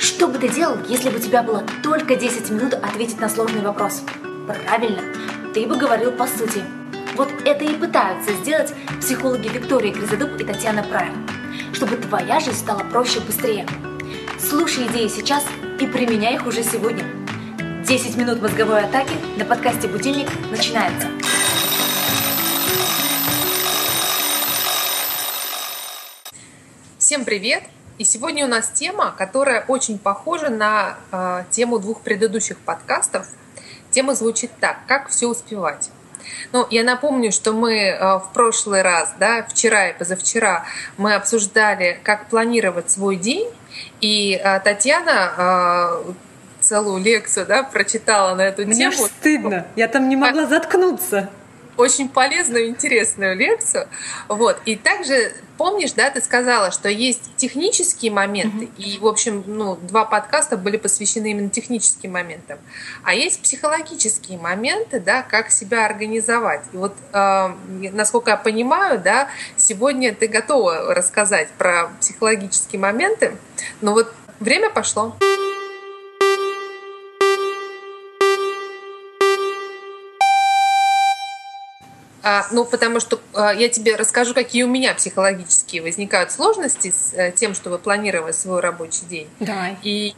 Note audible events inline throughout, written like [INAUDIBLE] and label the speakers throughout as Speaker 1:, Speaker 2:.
Speaker 1: Что бы ты делал, если бы у тебя было только 10 минут ответить на сложный вопрос? Правильно, ты бы говорил по сути. Вот это и пытаются сделать психологи Виктория Гризодуб и Татьяна Прайм, чтобы твоя жизнь стала проще и быстрее. Слушай идеи сейчас и применяй их уже сегодня. 10 минут мозговой атаки на подкасте «Будильник» начинается.
Speaker 2: Всем привет! И сегодня у нас тема, которая очень похожа на э, тему двух предыдущих подкастов. Тема звучит так: как все успевать. Ну, я напомню, что мы э, в прошлый раз, да, вчера и позавчера мы обсуждали, как планировать свой день, и э, Татьяна целую лекцию, да, прочитала на эту
Speaker 3: Мне
Speaker 2: тему.
Speaker 3: Мне стыдно, я там не могла заткнуться
Speaker 2: очень полезную, интересную лекцию. Вот. И также помнишь, да, ты сказала, что есть технические моменты, mm-hmm. и, в общем, ну, два подкаста были посвящены именно техническим моментам. А есть психологические моменты, да, как себя организовать. И вот, э, насколько я понимаю, да, сегодня ты готова рассказать про психологические моменты, но вот время пошло. А, ну, потому что а, я тебе расскажу, какие у меня психологические возникают сложности с а, тем, чтобы планировать свой рабочий день.
Speaker 3: Давай.
Speaker 2: И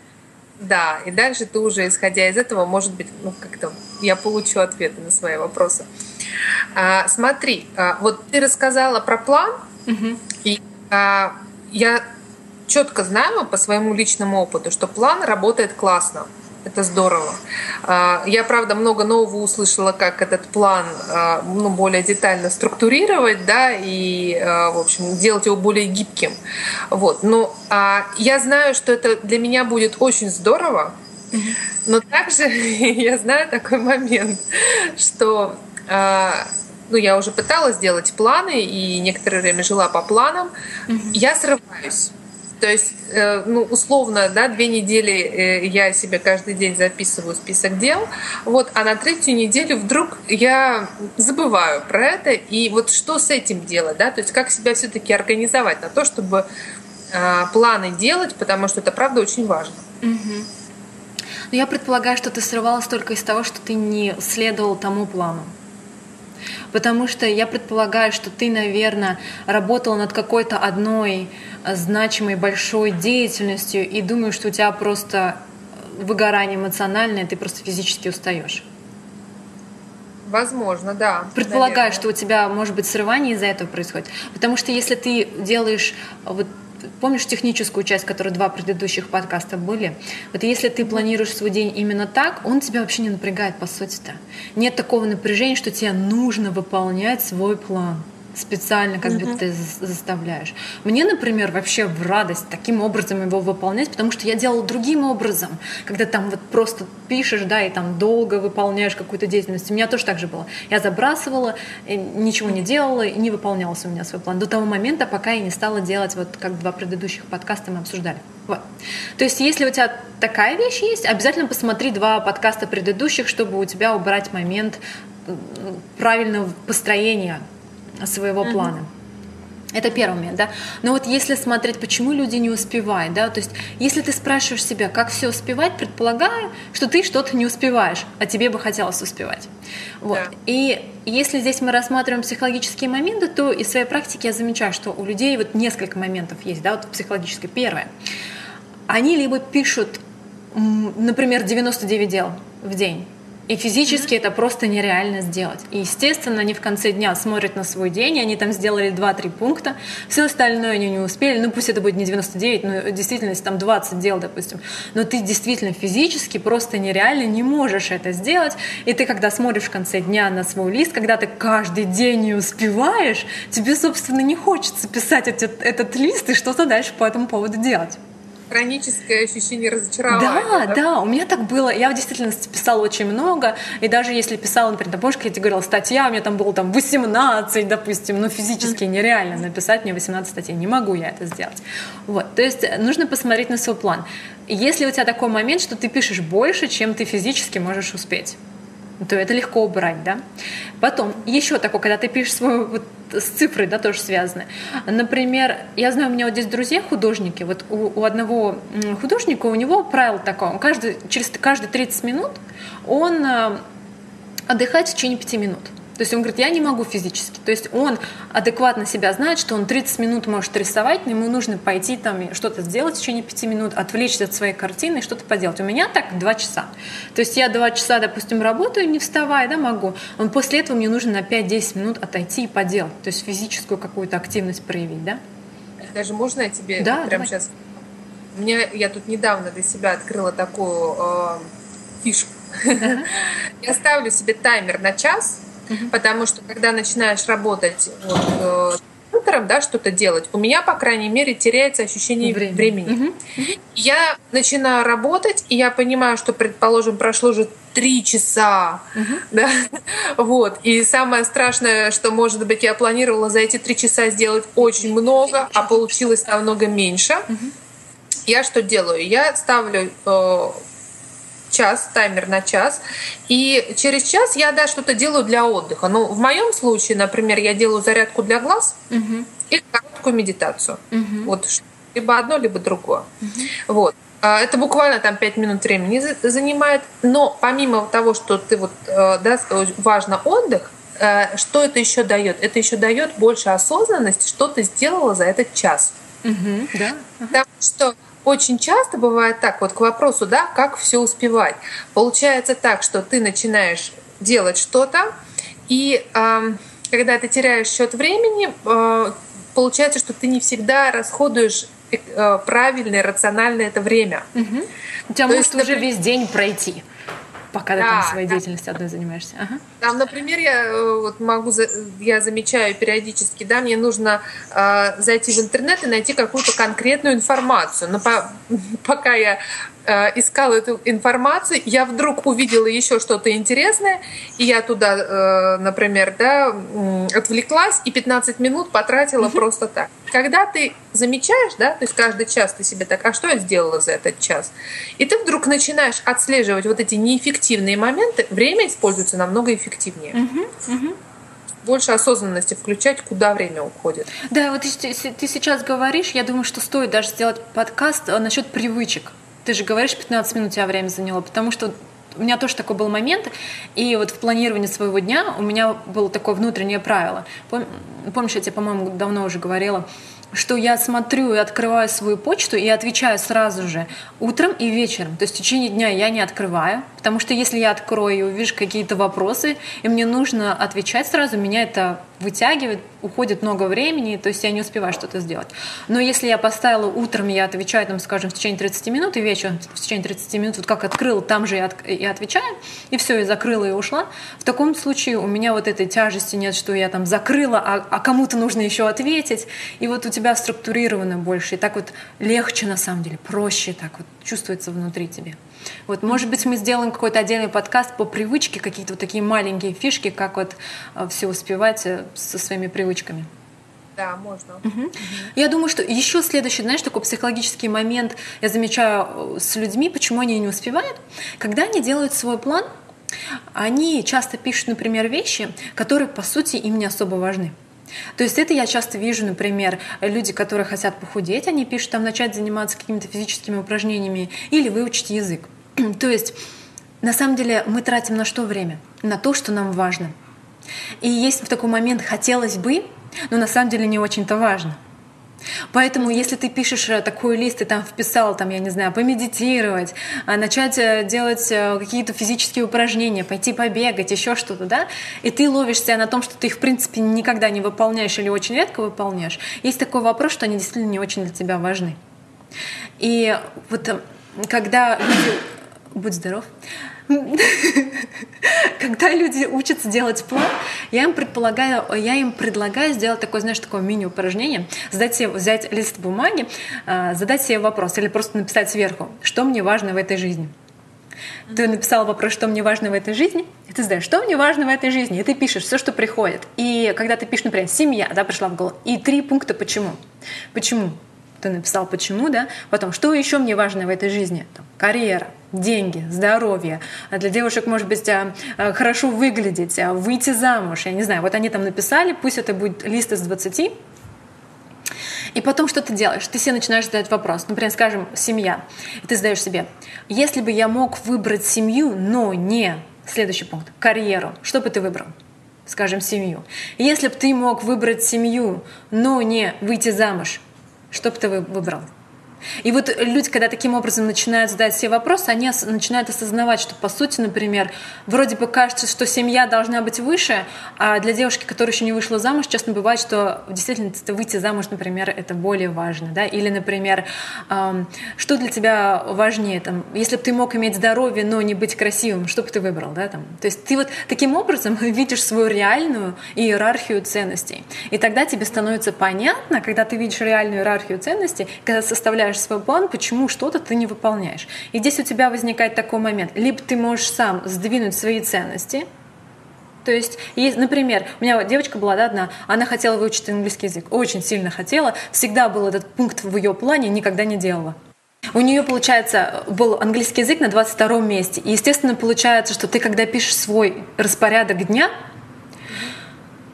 Speaker 2: да, и дальше ты уже, исходя из этого, может быть, ну, как-то я получу ответы на свои вопросы. А, смотри, а, вот ты рассказала про план, угу. и а, я четко знаю по своему личному опыту, что план работает классно. Это здорово. А, я, правда, много нового услышала, как этот план а, ну, более детально структурировать, да, и, а, в общем, делать его более гибким. Вот. Но я знаю, что это для меня будет очень здорово, но также [LAUGHS] я знаю такой момент, что ну, я уже пыталась сделать планы и некоторое время жила по планам, я срываюсь. То есть, э, ну, условно, да, две недели э, я себе каждый день записываю список дел, вот, а на третью неделю вдруг я забываю про это, и вот что с этим делать, да, то есть как себя все-таки организовать на то, чтобы э, планы делать, потому что это, правда, очень важно.
Speaker 3: Угу. Но я предполагаю, что ты срывалась только из того, что ты не следовал тому плану. Потому что я предполагаю, что ты, наверное, работал над какой-то одной э, значимой большой деятельностью и думаю, что у тебя просто выгорание эмоциональное, ты просто физически устаешь.
Speaker 2: Возможно, да.
Speaker 3: Предполагаю, наверное. что у тебя, может быть, срывание из-за этого происходит. Потому что если ты делаешь вот помнишь техническую часть, которая два предыдущих подкаста были? Вот если ты планируешь свой день именно так, он тебя вообще не напрягает, по сути-то. Нет такого напряжения, что тебе нужно выполнять свой план специально как бы ты заставляешь. Мне, например, вообще в радость таким образом его выполнять, потому что я делала другим образом, когда там вот просто пишешь, да, и там долго выполняешь какую-то деятельность. У меня тоже так же было. Я забрасывала, ничего не делала, и не выполнялся у меня свой план до того момента, пока я не стала делать, вот как два предыдущих подкаста мы обсуждали. Вот. То есть, если у тебя такая вещь есть, обязательно посмотри два подкаста предыдущих, чтобы у тебя убрать момент правильного построения своего плана. Это первый момент, да. Но вот если смотреть, почему люди не успевают, да, то есть если ты спрашиваешь себя, как все успевать, предполагаю, что ты что-то не успеваешь, а тебе бы хотелось успевать. Вот. Да. И если здесь мы рассматриваем психологические моменты, то из своей практики я замечаю, что у людей вот несколько моментов есть, да, вот психологическое. Первое. Они либо пишут, например, 99 дел в день, и физически mm-hmm. это просто нереально сделать. И, естественно, они в конце дня смотрят на свой день, и они там сделали 2-3 пункта, все остальное они не успели, ну пусть это будет не 99, но действительно, если там 20 дел, допустим, но ты действительно физически просто нереально не можешь это сделать, и ты, когда смотришь в конце дня на свой лист, когда ты каждый день не успеваешь, тебе, собственно, не хочется писать этот, этот лист и что-то дальше по этому поводу делать
Speaker 2: хроническое ощущение разочарования.
Speaker 3: Да, да, да, у меня так было. Я в действительности писала очень много, и даже если писала, например, помнишь, я тебе говорила, статья, у меня там было там 18, допустим, но физически нереально написать мне 18 статей, не могу я это сделать. Вот, то есть нужно посмотреть на свой план. Если у тебя такой момент, что ты пишешь больше, чем ты физически можешь успеть, то это легко убрать, да. Потом еще такое, когда ты пишешь свою вот, с цифрой, да, тоже связано. Например, я знаю, у меня вот здесь друзья художники, вот у, у одного художника, у него правило такое, он каждый, через каждые 30 минут он э, отдыхает в течение 5 минут. То есть он говорит, я не могу физически. То есть он адекватно себя знает, что он 30 минут может рисовать, но ему нужно пойти там что-то сделать в течение 5 минут, отвлечься от своей картины и что-то поделать. У меня так 2 часа. То есть я 2 часа, допустим, работаю, не вставая, да, могу. Но после этого мне нужно на 5-10 минут отойти и поделать. То есть физическую какую-то активность проявить, да?
Speaker 2: Даже можно я тебе
Speaker 3: да,
Speaker 2: прямо
Speaker 3: давай.
Speaker 2: сейчас... Мне, я тут недавно для себя открыла такую э, фишку. [LAUGHS] Я ставлю себе таймер на час, Потому что когда начинаешь работать вот, компьютером, да, что-то делать, у меня, по крайней мере, теряется ощущение
Speaker 3: Время.
Speaker 2: времени.
Speaker 3: Угу.
Speaker 2: Я начинаю работать, и я понимаю, что, предположим, прошло уже три часа,
Speaker 3: Угу.
Speaker 2: да, вот. И самое страшное, что, может быть, я планировала за эти три часа сделать очень много, а получилось намного меньше. Я что делаю? Я ставлю э, час, таймер на час, и через час я, да, что-то делаю для отдыха. Ну, в моем случае, например, я делаю зарядку для глаз
Speaker 3: Угу.
Speaker 2: или короткую медитацию.
Speaker 3: Угу.
Speaker 2: Вот либо одно, либо другое. Вот. А, Это буквально там 5 минут времени за- занимает. Но помимо того, что ты вот, э, да, с- важно отдых, э, что это еще дает? Это еще дает больше осознанности, что ты сделала за этот час.
Speaker 3: Угу. Да.
Speaker 2: Потому что очень часто бывает так, вот к вопросу, да, как все успевать. Получается так, что ты начинаешь делать что-то, и эм, когда ты теряешь счет времени, э, получается, что ты не всегда расходуешь э, правильно и рационально это время.
Speaker 3: Угу. У тебя
Speaker 2: То
Speaker 3: может
Speaker 2: есть,
Speaker 3: уже
Speaker 2: например-
Speaker 3: весь день пройти, пока ты
Speaker 2: Да,
Speaker 3: там своей
Speaker 2: да.
Speaker 3: деятельностью одной занимаешься. Ага.
Speaker 2: Там, например, я э, вот могу, я замечаю периодически, да, мне нужно э, зайти в интернет и найти какую-то конкретную информацию. Но по- [LAUGHS] пока я искала эту информацию, я вдруг увидела еще что-то интересное, и я туда, э, например, да, отвлеклась и 15 минут потратила просто так. Когда ты замечаешь, да, то есть каждый час ты себе так, а что я сделала за этот час? И ты вдруг начинаешь отслеживать вот эти неэффективные моменты, время используется намного эффективнее. Больше осознанности включать, куда время уходит.
Speaker 3: Да, вот если ты сейчас говоришь, я думаю, что стоит даже сделать подкаст э, насчет привычек. Ты же говоришь, 15 минут у тебя время заняло, потому что у меня тоже такой был момент, и вот в планировании своего дня у меня было такое внутреннее правило. Пом- Помнишь, я тебе, по-моему, давно уже говорила, что я смотрю и открываю свою почту и отвечаю сразу же утром и вечером. То есть в течение дня я не открываю, потому что если я открою и увижу какие-то вопросы, и мне нужно отвечать сразу, меня это вытягивает, уходит много времени, то есть я не успеваю что-то сделать. Но если я поставила утром, я отвечаю, там, скажем, в течение 30 минут, и вечером в течение 30 минут, вот как открыла, там же я от- и отвечаю, и все, и закрыла, и ушла, в таком случае у меня вот этой тяжести нет, что я там закрыла, а, а кому-то нужно еще ответить, и вот у тебя структурировано больше, и так вот легче на самом деле, проще так вот чувствуется внутри тебе. Вот, может быть, мы сделаем какой-то отдельный подкаст по привычке, какие-то вот такие маленькие фишки, как вот все успевать э, со своими привычками.
Speaker 2: Да, можно.
Speaker 3: Я думаю, что еще следующий, знаешь, такой психологический момент я замечаю э, с людьми, почему они не успевают. Когда они делают свой план, они часто пишут, например, вещи, которые, по сути, им не особо важны. То есть это я часто вижу, например, люди, которые хотят похудеть, они пишут там начать заниматься какими-то физическими упражнениями или выучить язык. [CLEARS THROAT] То есть на самом деле мы тратим на что время? На то, что нам важно. И есть в такой момент «хотелось бы», но на самом деле не очень-то важно. Поэтому, если ты пишешь э, такой лист, и там вписал, там, я не знаю, помедитировать, а, начать э, делать э, какие-то физические упражнения, пойти побегать, еще что-то, да, и ты ловишь себя на том, что ты их, в принципе, никогда не выполняешь или очень редко выполняешь, есть такой вопрос, что они действительно не очень для тебя важны. И вот когда. Будь здоров. [LAUGHS] Когда люди учатся делать план, я им предполагаю, я им предлагаю сделать такое, знаешь, такое мини-упражнение, задать себе, взять лист бумаги, а, задать себе вопрос или просто написать сверху, что мне важно в этой жизни. Ты написал вопрос, что мне важно в этой жизни, и ты знаешь, что мне важно в этой жизни, и ты пишешь все, что приходит. И когда ты пишешь, например, семья, да, пришла в голову, и три пункта почему. Почему? Ты написал почему, да? Потом, что еще мне важно в этой жизни? Там, карьера, деньги, здоровье. А для девушек, может быть, а, а, хорошо выглядеть, выйти замуж. Я не знаю, вот они там написали, пусть это будет лист из 20, и потом что ты делаешь? Ты себе начинаешь задать вопрос. Например, скажем, семья. И ты задаешь себе, если бы я мог выбрать семью, но не следующий пункт, карьеру, что бы ты выбрал? Скажем, семью. Если бы ты мог выбрать семью, но не выйти замуж, что бы ты выбрал? И вот люди, когда таким образом начинают задать себе вопросы, они начинают осознавать, что по сути, например, вроде бы кажется, что семья должна быть выше, а для девушки, которая еще не вышла замуж, часто бывает, что действительно выйти замуж, например, это более важно. Да? Или, например, эм, что для тебя важнее? Там, если бы ты мог иметь здоровье, но не быть красивым, что бы ты выбрал? Да? Там? То есть ты вот таким образом [LAUGHS] видишь свою реальную иерархию ценностей. И тогда тебе становится понятно, когда ты видишь реальную иерархию ценностей, когда составляешь выполняешь свой план, почему что-то ты не выполняешь. И здесь у тебя возникает такой момент. Либо ты можешь сам сдвинуть свои ценности, то есть, есть, например, у меня девочка была да, одна, она хотела выучить английский язык, очень сильно хотела, всегда был этот пункт в ее плане, никогда не делала. У нее, получается, был английский язык на 22 месте. И, естественно, получается, что ты, когда пишешь свой распорядок дня,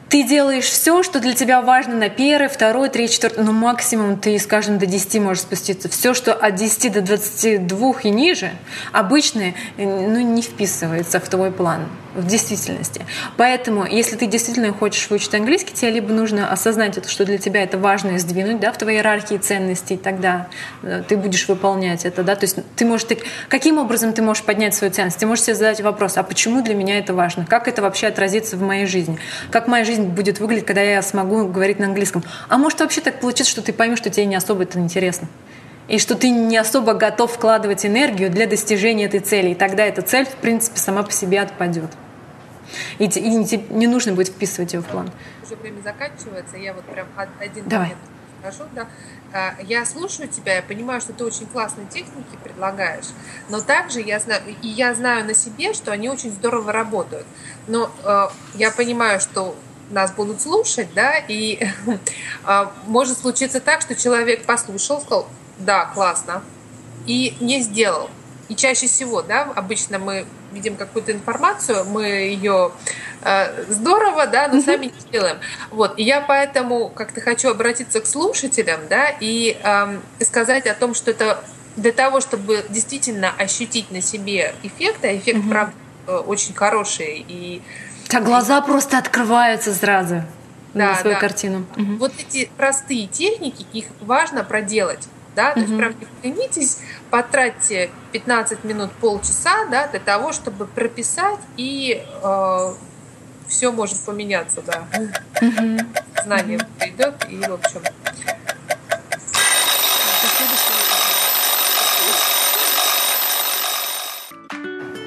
Speaker 3: ты делаешь все, что для тебя важно на первый, второй, третий, четвертый, ну максимум ты, скажем, до 10 можешь спуститься. Все, что от 10 до 22 и ниже, обычное, ну, не вписывается в твой план в действительности. Поэтому, если ты действительно хочешь выучить английский, тебе либо нужно осознать, это, что для тебя это важно и сдвинуть да, в твоей иерархии ценностей, тогда э, ты будешь выполнять это. Да? То есть ты можешь, ты, каким образом ты можешь поднять свою ценность? Ты можешь себе задать вопрос, а почему для меня это важно? Как это вообще отразится в моей жизни? Как моя жизнь будет выглядеть, когда я смогу говорить на английском? А может вообще так получится, что ты поймешь, что тебе не особо это интересно? И что ты не особо готов вкладывать энергию для достижения этой цели. И тогда эта цель, в принципе, сама по себе отпадет. И, и не, не нужно будет вписывать ее в план.
Speaker 2: Уже время заканчивается, я вот прям один
Speaker 3: Давай.
Speaker 2: момент скажу, да. А, я слушаю тебя, я понимаю, что ты очень классные техники предлагаешь, но также я знаю, и я знаю на себе, что они очень здорово работают. Но э, я понимаю, что нас будут слушать, да, и э, [LAUGHS] может случиться так, что человек послушал, сказал, да, классно, и не сделал. И чаще всего, да, обычно мы видим какую-то информацию, мы ее э, здорово, да, но сами не делаем. Вот, и я поэтому как-то хочу обратиться к слушателям, да, и э, сказать о том, что это для того, чтобы действительно ощутить на себе эффект, а эффект, угу. правда, э, очень хороший и
Speaker 3: так глаза просто открываются сразу да, на свою да. картину.
Speaker 2: Угу. Вот эти простые техники, их важно проделать да, то есть прям не поленитесь, потратьте 15 минут, полчаса, да, для того, чтобы прописать, и э, все может поменяться, да. Mm-hmm. Знание придет, и, в общем...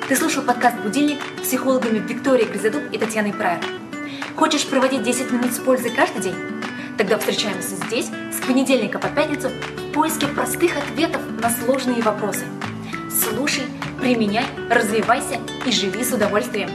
Speaker 1: Ты слушал подкаст «Будильник» с психологами Викторией Гризадуб и Татьяной Прайер. Хочешь проводить 10 минут с пользой каждый день? Тогда встречаемся здесь с понедельника по пятницу в поиске простых ответов на сложные вопросы. Слушай, применяй, развивайся и живи с удовольствием.